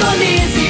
Indonésia.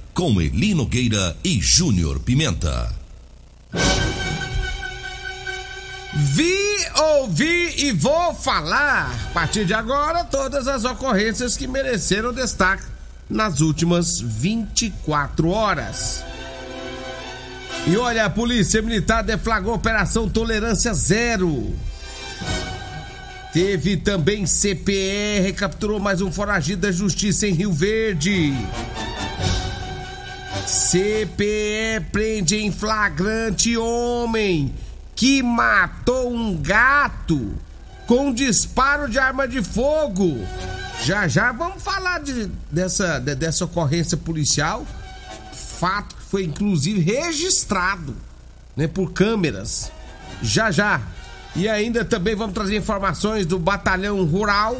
com Eli Nogueira e Júnior Pimenta. Vi, ouvi e vou falar, a partir de agora, todas as ocorrências que mereceram destaque nas últimas 24 horas. E olha, a Polícia Militar deflagrou Operação Tolerância Zero. Teve também CPE, recapturou mais um foragido da Justiça em Rio Verde. CPE prende em flagrante homem que matou um gato com disparo de arma de fogo. Já já vamos falar de, dessa, de, dessa ocorrência policial. Fato que foi inclusive registrado né, por câmeras. Já já. E ainda também vamos trazer informações do Batalhão Rural,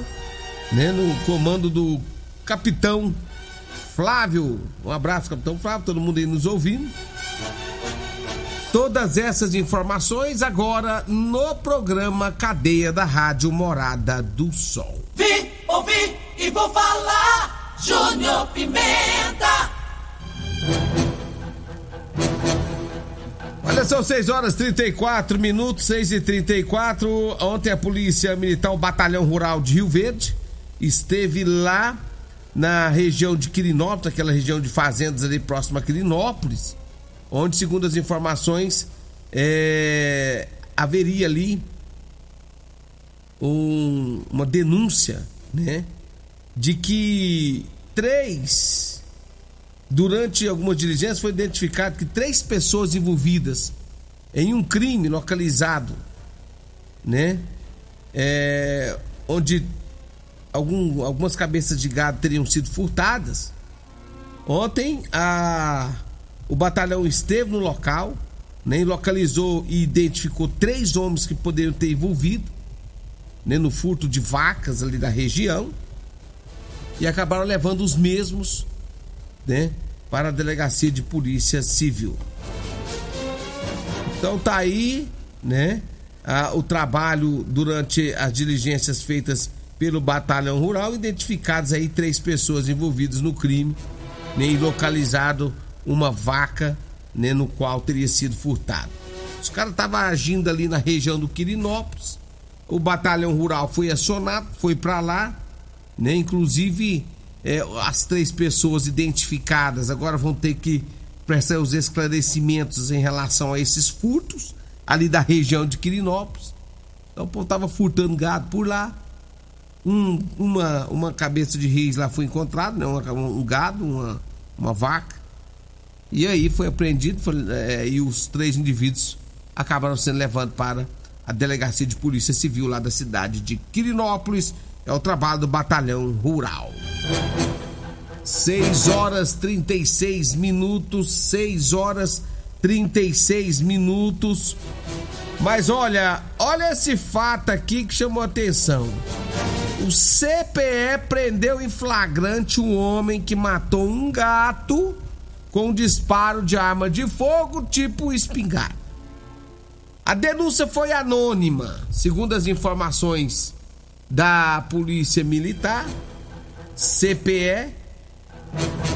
né, no comando do Capitão Flávio. Um abraço, Capitão Flávio, todo mundo aí nos ouvindo. Todas essas informações agora no programa Cadeia da Rádio Morada do Sol. Vi, ouvi e vou falar. Júnior Pimenta. Olha, são 6 horas 34 minutos, 6 e 34 Ontem a Polícia Militar, o Batalhão Rural de Rio Verde, esteve lá na região de Quirinópolis, aquela região de fazendas ali próxima a Quirinópolis, onde, segundo as informações, é, haveria ali um- uma denúncia, né, de que três Durante algumas diligências foi identificado que três pessoas envolvidas em um crime localizado, né? É, onde algum- algumas cabeças de gado teriam sido furtadas. Ontem a, o batalhão esteve no local, né? localizou e identificou três homens que poderiam ter envolvido né? no furto de vacas ali da região e acabaram levando os mesmos né, para a delegacia de polícia civil. Então tá aí, né, a- o trabalho durante as diligências feitas pelo batalhão rural, identificadas aí três pessoas envolvidas no crime, né, e localizado uma vaca, né, no qual teria sido furtado. Os caras estavam agindo ali na região do Quirinópolis. O batalhão rural foi acionado, foi para lá, né? Inclusive é, as três pessoas identificadas agora vão ter que prestar os esclarecimentos em relação a esses furtos ali da região de Quirinópolis. Então o povo tava furtando gado por lá. Um- uma, uma cabeça de reis lá foi encontrada, né? Uma- um gado, uma, uma vaca. E aí foi apreendido foi, é, e os três indivíduos acabaram sendo levados para a delegacia de polícia civil lá da cidade de Quirinópolis. É o trabalho do batalhão rural. 6 horas 36 minutos, 6 horas 36 minutos. Mas olha, olha esse fato aqui que chamou atenção. O CPE prendeu em flagrante um homem que matou um gato com disparo de arma de fogo tipo espingarda. A denúncia foi anônima, segundo as informações da Polícia Militar, CPE.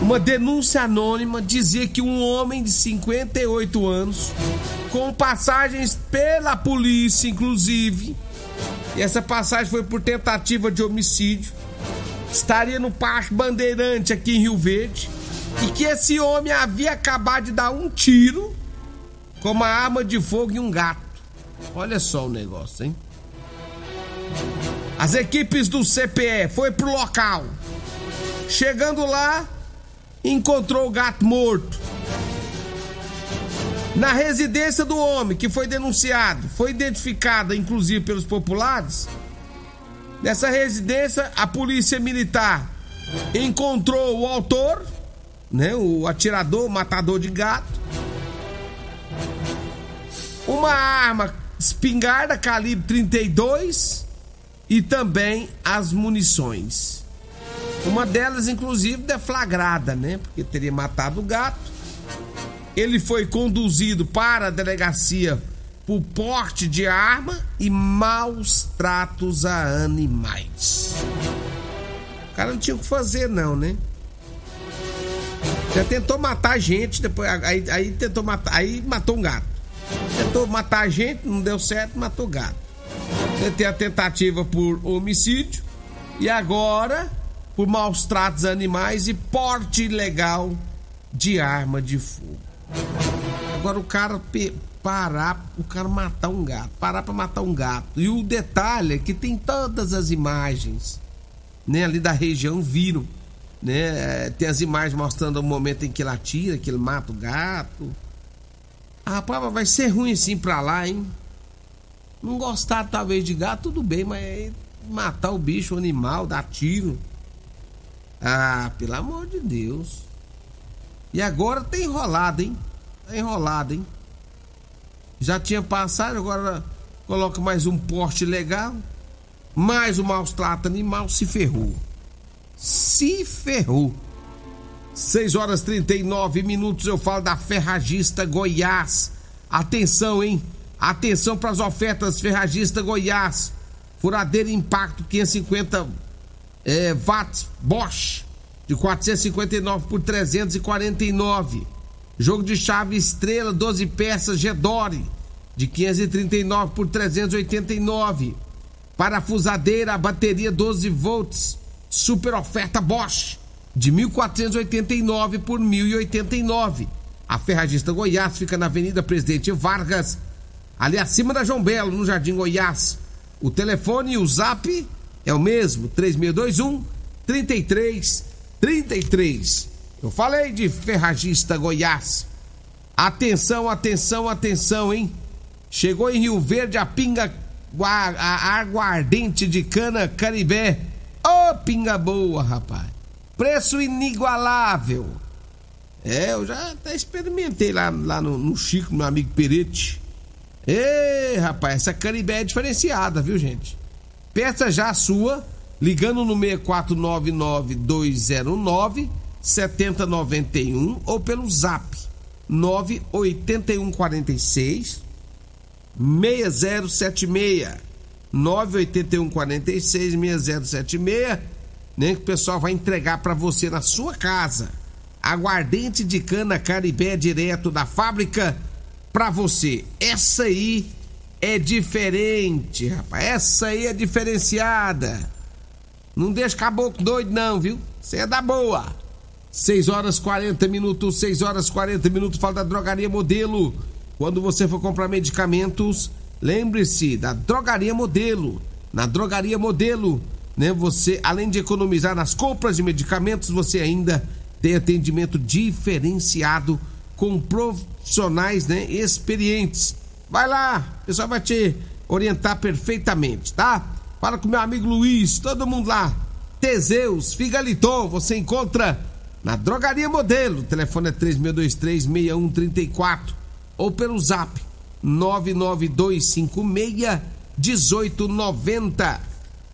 Uma denúncia anônima dizia que um homem de 58 anos, com passagens pela polícia, inclusive, e essa passagem foi por tentativa de homicídio, estaria no Parque Bandeirante aqui em Rio Verde, e que esse homem havia acabado de dar um tiro com uma arma de fogo e um gato. Olha só o negócio, hein? As equipes do CPE foi pro local. Chegando lá, encontrou o gato morto. Na residência do homem que foi denunciado, foi identificada inclusive pelos populares. Nessa residência, a polícia militar encontrou o autor, né, o atirador, o matador de gato, uma arma espingarda calibre 32 e também as munições. Uma delas, inclusive, deflagrada, né? Porque teria matado o gato. Ele foi conduzido para a delegacia por porte de arma e maus tratos a animais. O cara não tinha o que fazer, não, né? Já tentou matar gente, depois aí, aí tentou matar, aí matou um gato. Tentou matar a gente, não deu certo, matou gato. Tentei a tentativa por homicídio e agora por maus tratos a animais e porte ilegal de arma de fogo. Agora o cara parar, o cara matar um gato, parar para matar um gato. E o detalhe é que tem todas as imagens, né, ali da região viram, né? Tem as imagens mostrando o momento em que ele atira, que ele mata o gato ah, rapaz, vai ser ruim assim pra lá, hein? Não gostar talvez de gato, tudo bem, mas matar o bicho, o animal, dar tiro. Ah, pelo amor de Deus. E agora tá enrolado, hein? Tá enrolado, hein? Já tinha passado, agora coloca mais um poste legal. Mais um maus trato animal, se ferrou. Se ferrou. 6 horas 39 minutos eu falo da Ferragista Goiás. Atenção, hein? Atenção para as ofertas Ferragista Goiás. Furadeira Impacto 550 é, watts Bosch de 459 por 349. Jogo de chave Estrela 12 peças Gedore de 539 por 389. Parafusadeira bateria 12 volts super oferta Bosch de 1.489 por 1.089. A Ferragista Goiás fica na Avenida Presidente Vargas, ali acima da João Belo, no Jardim Goiás. O telefone e o zap é o mesmo, 3621 3333. Eu falei de Ferragista Goiás. Atenção, atenção, atenção, hein? Chegou em Rio Verde a pinga a aguardente de cana caribé. Ô, oh, pinga boa, rapaz. Preço inigualável. É, eu já até experimentei lá, lá no, no Chico, meu amigo Perete. Ei, rapaz, essa Caribé é diferenciada, viu, gente? Peça já a sua, ligando no 6499-209 7091 ou pelo zap 98146 6076 98146 6076 né, que o pessoal vai entregar para você na sua casa. Aguardente de cana Caribé direto da fábrica para você. Essa aí é diferente, rapaz. Essa aí é diferenciada. Não deixa caboclo doido não, viu? Você é da boa. 6 horas 40 minutos, 6 horas 40 minutos, fala da Drogaria Modelo. Quando você for comprar medicamentos, lembre-se da Drogaria Modelo. Na Drogaria Modelo, né? Você, além de economizar nas compras de medicamentos, você ainda tem atendimento diferenciado com profissionais, né, experientes. Vai lá, o pessoal vai te orientar perfeitamente, tá? Fala com meu amigo Luiz, todo mundo lá. Teseus, Figaliton, você encontra na Drogaria Modelo. O telefone é 3623-6134 ou pelo zap 99256 1890.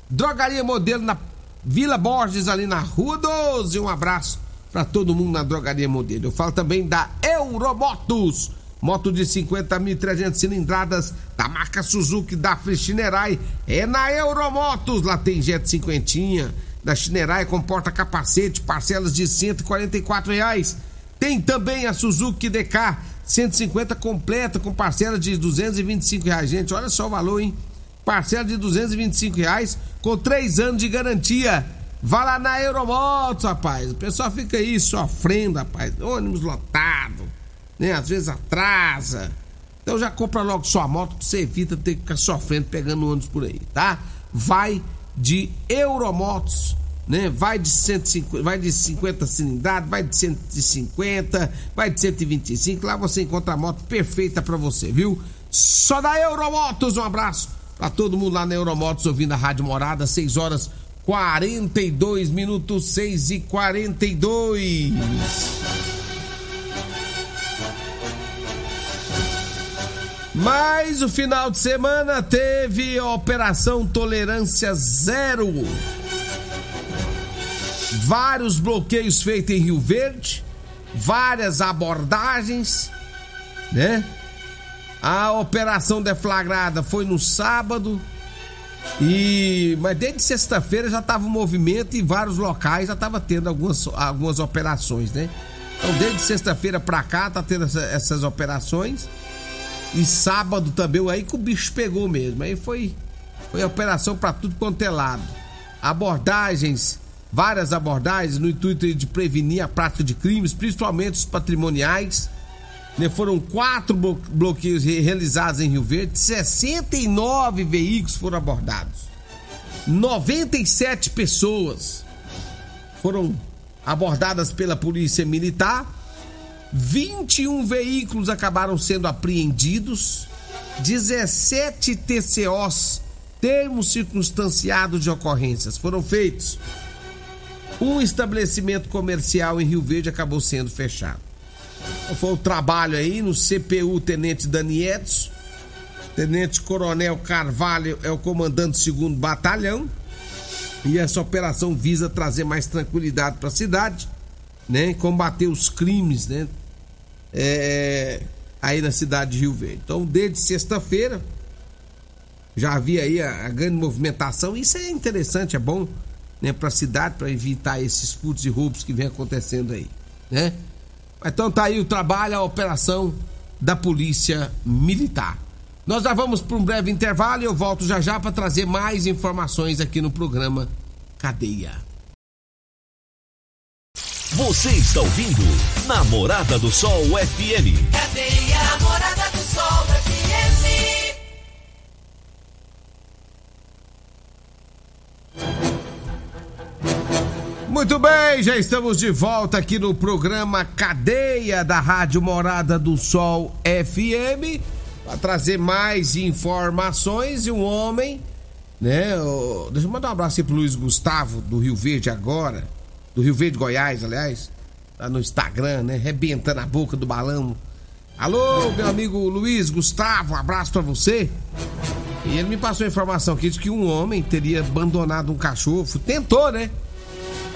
Drogaria Modelo na Vila Borges, ali na Rua 12. Um abraço para todo mundo na drogaria modelo. Eu falo também da Euromotos. Moto de 50.300 cilindradas da marca Suzuki da Fristinerai. É na Euromotos. Lá tem Jet 50 da Chinerai com porta-capacete, parcelas de 144 reais. Tem também a Suzuki DK 150 completa com parcela de 225 reais. Gente, olha só o valor, hein? Parcela de 225 reais com 3 anos de garantia. Vá lá na Euromotos, rapaz. O pessoal fica aí sofrendo, rapaz. Ônibus lotado, né? Às vezes atrasa. Então já compra logo sua moto que você evita ter que ficar sofrendo pegando ônibus por aí, tá? Vai de Euromotos, né? Vai de 150, vai de 50 cilindradas, vai de 150, vai de 125. Lá você encontra a moto perfeita para você, viu? Só da Euromotos, um abraço para todo mundo lá na Euromotos ouvindo a Rádio Morada, 6 horas 42 minutos, 6 e 42. Mas o final de semana teve Operação Tolerância Zero. Vários bloqueios feitos em Rio Verde, várias abordagens, né? A operação deflagrada foi no sábado, e mas desde sexta-feira já estava um movimento e vários locais já estava tendo algumas, algumas operações, né? Então desde sexta-feira para cá tá tendo essa, essas operações. E sábado também, aí que o bicho pegou mesmo. Aí foi, foi operação para tudo quanto é lado. Abordagens, várias abordagens no intuito de prevenir a prática de crimes, principalmente os patrimoniais. Né? Foram quatro bloqueios realizados em Rio Verde, 69 veículos foram abordados. 97 pessoas foram abordadas pela Polícia Militar 21 veículos acabaram sendo apreendidos, 17 TCOs, termos circunstanciados de ocorrências, foram feitos. Um estabelecimento comercial em Rio Verde acabou sendo fechado. Foi o trabalho aí no CPU Tenente Dani Edson, Tenente Coronel Carvalho é o comandante do segundo batalhão. E essa operação visa trazer mais tranquilidade para a cidade, né? Combater os crimes, né? É, aí na cidade de Rio Verde. Então, desde sexta-feira, já havia aí a, a, grande movimentação. Isso é interessante, é bom né, para a cidade, para evitar esses furtos e roubos que vem acontecendo aí. Né? Então tá aí o trabalho, a operação da Polícia Militar. Nós já vamos para um breve intervalo e eu volto já já para trazer mais informações aqui no programa Cadeia. Você está ouvindo Namorada do Sol FM. Cadê a Namorada do Sol FM? Muito bem, já estamos de volta aqui no programa Cadeia da Rádio Morada do Sol FM para trazer mais informações e um homem, né? Deixa eu mandar um abraço para pro Luiz Gustavo do Rio Verde agora do Rio Verde, Goiás, aliás, lá no Instagram, né? Rebentando a boca do balão. Alô, meu amigo Luiz Gustavo, um abraço para você. E ele me passou a informação aqui de que um homem teria abandonado um cachorro. Tentou, né?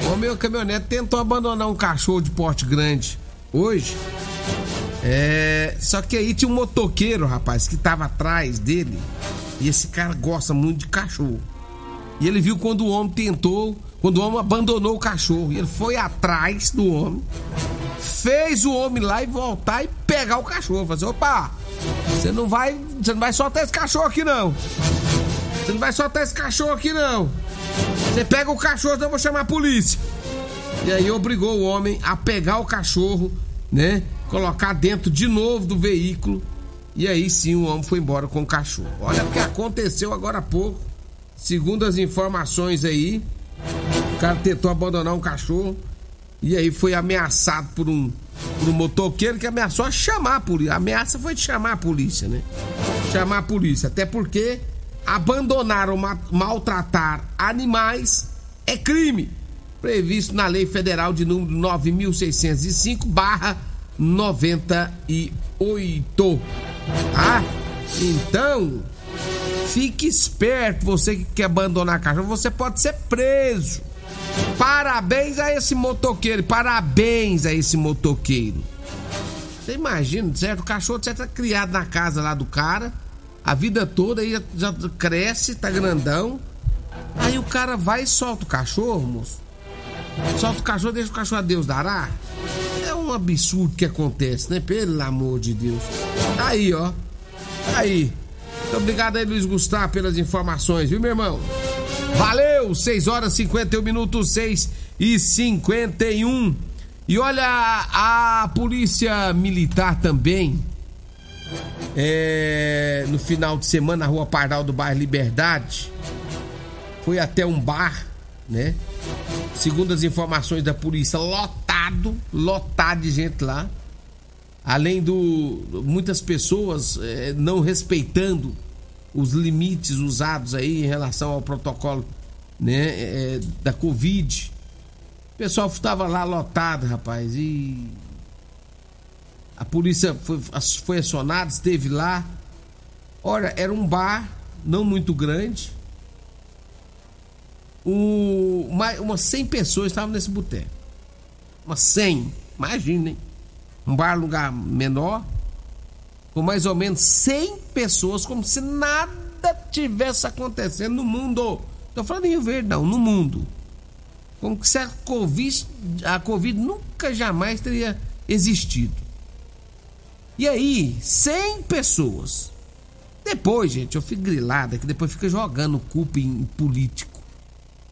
O homem, o caminhonete, tentou abandonar um cachorro de porte grande hoje. É. Só que aí tinha um motoqueiro, rapaz, que tava atrás dele. E esse cara gosta muito de cachorro. E ele viu quando o homem tentou quando o homem abandonou o cachorro. E ele foi atrás do homem, fez o homem lá e voltar e pegar o cachorro. Fazer, opa, você não vai. Você não vai soltar esse cachorro aqui não. Você não vai soltar esse cachorro aqui não. Você pega o cachorro, então eu vou chamar a polícia. E aí obrigou o homem a pegar o cachorro, né? Colocar dentro de novo do veículo. E aí sim o homem foi embora com o cachorro. Olha o que aconteceu agora há pouco. Segundo as informações aí, o cara tentou abandonar um cachorro e aí foi ameaçado por um, por um motoqueiro que ameaçou a chamar a polícia. A ameaça foi de chamar a polícia, né? Chamar a polícia. Até porque abandonar ou maltratar animais é crime. Previsto na Lei Federal de número 9605 barra 98. Tá? Então, fique esperto, você que quer abandonar cachorro, você pode ser preso Parabéns a esse motoqueiro, parabéns a esse motoqueiro. Você imagina, certo? O cachorro certo, é criado na casa lá do cara, a vida toda aí já, cresce, tá grandão. Aí o cara vai e solta o cachorro, moço. Solta o cachorro, deixa o cachorro a Deus dará. É um absurdo que acontece, né? Pelo amor de Deus. Aí, ó. Aí. Muito obrigado aí, Luiz Gustavo, pelas informações, viu, meu irmão? Valeu! 6 horas 51 minutos, 6 e 51. E olha, a polícia militar também, é, no final de semana, na rua Pardal do bairro Liberdade, foi até um bar, né? Segundo as informações da polícia, lotado, lotado de gente lá. Além do. muitas pessoas é, não respeitando os limites usados aí em relação ao protocolo né, é, da Covid. O pessoal estava lá lotado, rapaz, e a polícia foi, foi acionada, esteve lá. Olha, era um bar não muito grande. O, uma, umas 100 pessoas estavam nesse boteco. Umas 100, imaginem. Um bar, lugar menor com mais ou menos 100 pessoas, como se nada tivesse acontecendo no mundo. Estou falando em Rio Verde, não, no mundo. Como se a Covid, a Covid nunca jamais teria existido. E aí, 100 pessoas. Depois, gente, eu fico grilada que depois fica jogando culpa em político.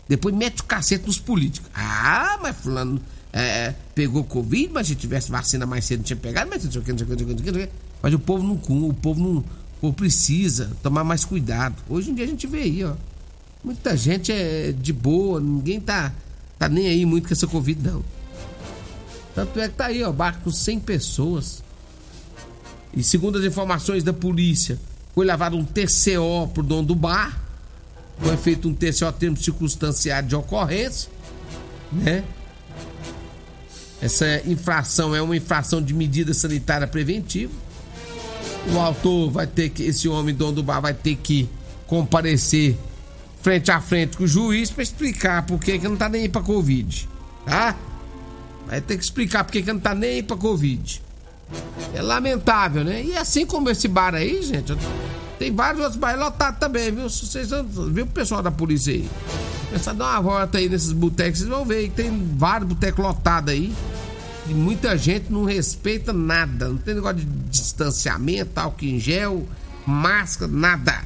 Depois mete o cacete nos políticos. Ah, mas fulano é, pegou Covid, mas se tivesse vacina mais cedo não tinha pegado, mas não sei o que, não sei o que, não sei o que, Mas o povo não, o povo não, o povo precisa tomar mais cuidado. Hoje em dia a gente vê aí, ó. Muita gente é de boa, ninguém tá, tá nem aí muito com essa Covid, não. Tanto é que tá aí, ó, barco com 100 pessoas. E segundo as informações da polícia, foi levado um TCO pro dono do bar. Foi feito um TCO termo circunstanciado de ocorrência, né? Essa infração é uma infração de medida sanitária preventiva o autor vai ter que, esse homem dono do bar vai ter que comparecer frente a frente com o juiz para explicar por que, que não tá nem aí pra Covid, tá? Vai ter que explicar por que, que não tá nem aí pra Covid. É lamentável, né? E assim como esse bar aí, gente, tem vários outros bares lotados também, viu? Vocês viu o pessoal da polícia aí? Pensar dar uma volta aí nesses botecos, vocês vão ver que tem vários botecos lotados aí. E muita gente não respeita nada. Não tem negócio de distanciamento, álcool em gel, máscara, nada.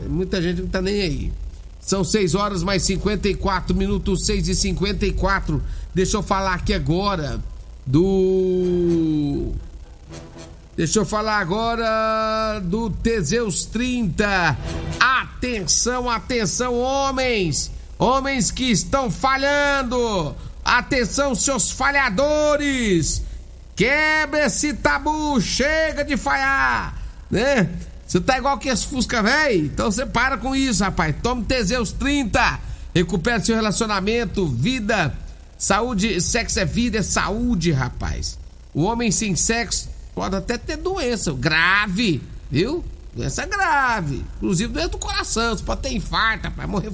Muita gente não tá nem aí. São 6 horas mais 54 minutos, 6 e 54. Deixa eu falar aqui agora do. Deixa eu falar agora do Teseus 30. Atenção, atenção, homens! Homens que estão falhando! Atenção, seus falhadores! Quebra esse tabu, chega de falhar, né? Você tá igual que esse Fusca, velho? Então você para com isso, rapaz. Tome Teseus 30. Recupere seu relacionamento, vida, saúde. Sexo é vida, é saúde, rapaz. O homem sem sexo pode até ter doença grave, viu? Doença grave. Inclusive doença do coração. Você pode ter infarto, rapaz. Morrer,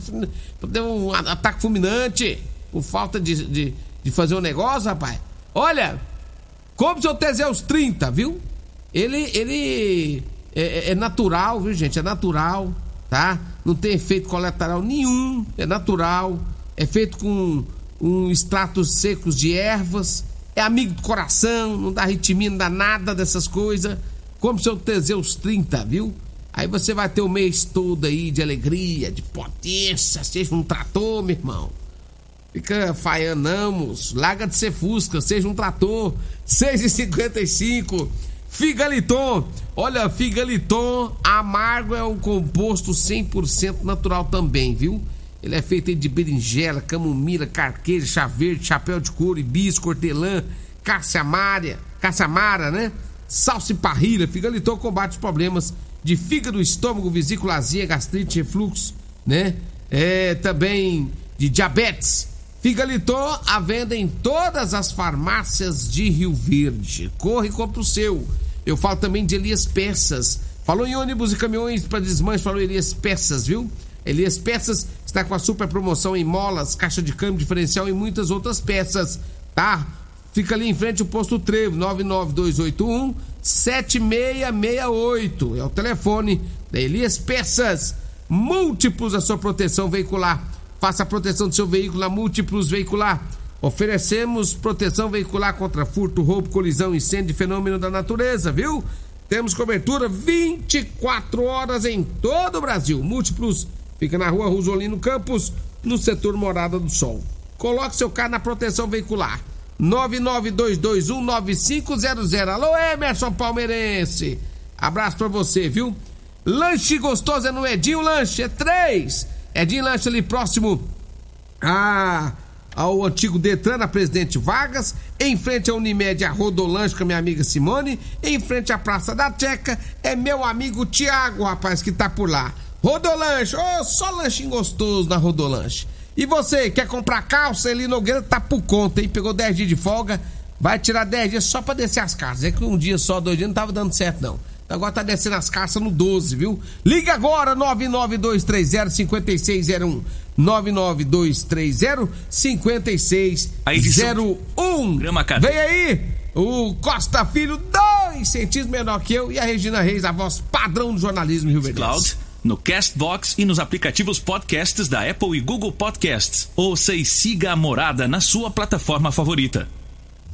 pode ter um ataque fulminante por falta de, de, de fazer um negócio, rapaz. Olha, compre seu Teseus 30, viu? Ele, ele é, é, é, natural, viu, gente? É natural, tá? Não tem efeito colateral nenhum, é natural. É feito com um extratos secos de ervas. É amigo do coração, não dá ritmia, não dá nada dessas coisas. Compre seu Teseus 30, viu? Aí você vai ter o mês todo aí de alegria, de potência, seja um trator, meu irmão. Fica falhando, Larga de ser Fusca, seja um trator. 6,55. Figaliton. Olha, Figaliton amargo é um composto 100% natural também, viu? Ele é feito de berinjela, camomila, carqueja, chá verde, chapéu de couro, hibisco, hortelã, caça-mária, caça-mara, né? E parrilha. Figaliton combate os problemas de fígado, estômago, vesícula azia, gastrite, refluxo, né? É, também de diabetes Figaliton à venda em todas as farmácias de Rio Verde. Corre e compra o seu. Eu falo também de Elias Peças. Falou em ônibus e caminhões para desmanche, falou Elias Peças, viu? Elias Peças está com a super promoção em molas, caixa de câmbio diferencial e muitas outras peças, tá? Fica ali em frente ao posto Trevo, 99281 7668. É o telefone da Elias Peças. Múltiplos a sua proteção veicular. Faça a proteção do seu veículo na Múltiplos Veicular. Oferecemos proteção veicular contra furto, roubo, colisão, incêndio e fenômeno da natureza, viu? Temos cobertura 24 horas em todo o Brasil. Múltiplos fica na rua Rosolino Campos, no setor Morada do Sol. Coloque seu carro na proteção veicular. 992219500. Alô, Emerson Palmeirense. Abraço pra você, viu? Lanche gostoso é no Edinho Lanche, é três. Edinho Lanche ali próximo a, ao antigo Detran, na Presidente Vargas, em frente à Unimed, a Rodolanche com a minha amiga Simone, em frente à Praça da Checa, é meu amigo Tiago, rapaz, que tá por lá. Rodolanche, oh, só lanchinho gostoso na Rodolanche. E você, quer comprar calça? Eli Nogueira tá por conta, hein? Pegou 10 dias de folga, vai tirar 10 dias só pra descer as casas. É que um dia só, dois dias não tava dando certo, não. Agora tá descendo as caças no 12, viu? Liga agora, 99230-5601. 99230-5601. Vem aí, o Costa Filho, dois centímetros menor que eu, e a Regina Reis, a voz padrão do jornalismo Rio Verde. Cloud, no Castbox e nos aplicativos podcasts da Apple e Google Podcasts. Ouça e siga a morada na sua plataforma favorita.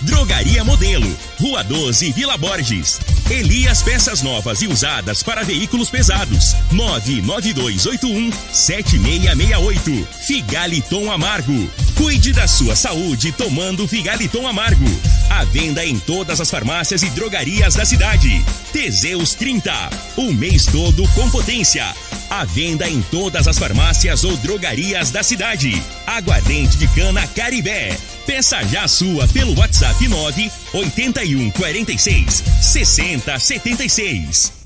Drogaria Modelo, Rua 12, Vila Borges. Elias Peças Novas e Usadas para Veículos Pesados. 99281-7668. Figaliton Amargo. Cuide da sua saúde tomando Figaliton Amargo. A venda em todas as farmácias e drogarias da cidade. Teseus 30. O mês todo com potência. A venda em todas as farmácias ou drogarias da cidade. Aguardente de cana Caribé. Peça já a sua pelo WhatsApp 9 81 46 60 76.